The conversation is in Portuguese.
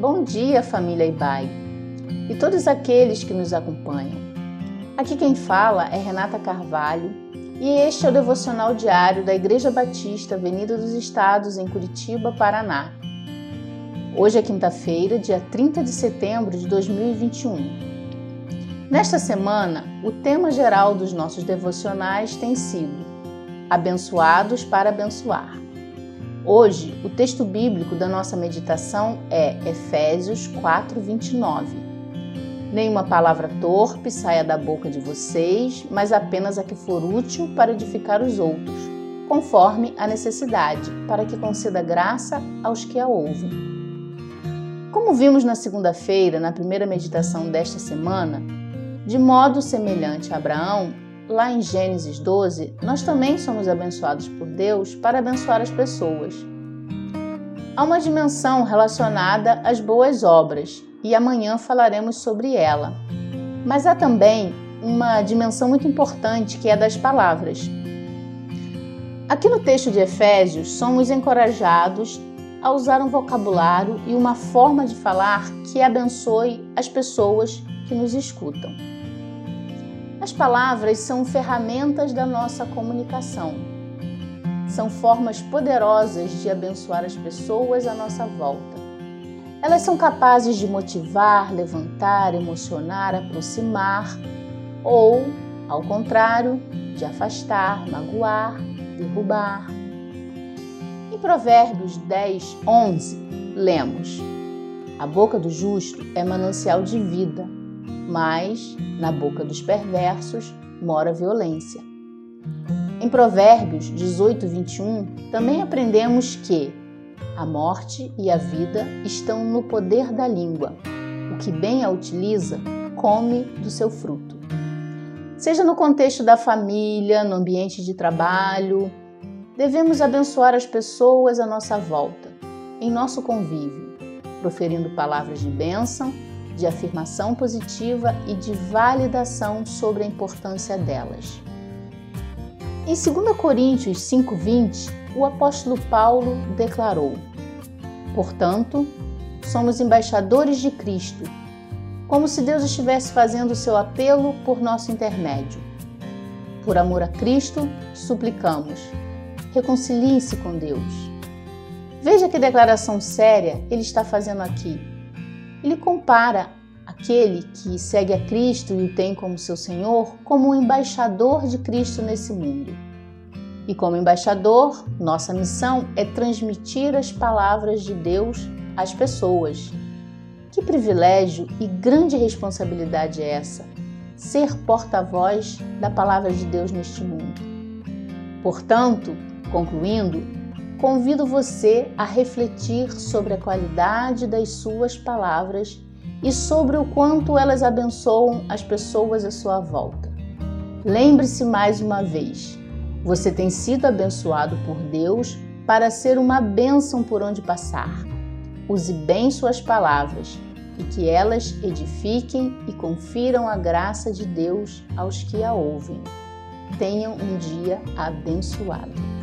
Bom dia, família Ibai e todos aqueles que nos acompanham. Aqui quem fala é Renata Carvalho e este é o devocional diário da Igreja Batista Avenida dos Estados, em Curitiba, Paraná. Hoje é quinta-feira, dia 30 de setembro de 2021. Nesta semana, o tema geral dos nossos devocionais tem sido Abençoados para abençoar. Hoje, o texto bíblico da nossa meditação é Efésios 4:29. Nenhuma palavra torpe saia da boca de vocês, mas apenas a que for útil para edificar os outros, conforme a necessidade, para que conceda graça aos que a ouvem. Como vimos na segunda-feira, na primeira meditação desta semana, de modo semelhante a Abraão, lá em Gênesis 12, nós também somos abençoados por Deus para abençoar as pessoas. Há uma dimensão relacionada às boas obras e amanhã falaremos sobre ela. Mas há também uma dimensão muito importante que é das palavras. Aqui no texto de Efésios, somos encorajados a usar um vocabulário e uma forma de falar que abençoe as pessoas que nos escutam. As palavras são ferramentas da nossa comunicação. São formas poderosas de abençoar as pessoas à nossa volta. Elas são capazes de motivar, levantar, emocionar, aproximar ou, ao contrário, de afastar, magoar, derrubar. Em Provérbios 10, 11, lemos: A boca do justo é manancial de vida mas na boca dos perversos mora violência. Em Provérbios 18, 21, também aprendemos que a morte e a vida estão no poder da língua. O que bem a utiliza, come do seu fruto. Seja no contexto da família, no ambiente de trabalho, devemos abençoar as pessoas à nossa volta, em nosso convívio, proferindo palavras de bênção de afirmação positiva e de validação sobre a importância delas. Em 2 Coríntios 5,20, o apóstolo Paulo declarou: Portanto, somos embaixadores de Cristo, como se Deus estivesse fazendo o seu apelo por nosso intermédio. Por amor a Cristo, suplicamos: reconcilie-se com Deus. Veja que declaração séria ele está fazendo aqui ele compara aquele que segue a Cristo e o tem como seu Senhor como um embaixador de Cristo nesse mundo. E como embaixador, nossa missão é transmitir as palavras de Deus às pessoas. Que privilégio e grande responsabilidade é essa? Ser porta-voz da palavra de Deus neste mundo. Portanto, concluindo, convido você a refletir sobre a qualidade das suas palavras e sobre o quanto elas abençoam as pessoas à sua volta. Lembre-se mais uma vez: você tem sido abençoado por Deus para ser uma bênção por onde passar. Use bem suas palavras e que elas edifiquem e confiram a graça de Deus aos que a ouvem. Tenham um dia abençoado.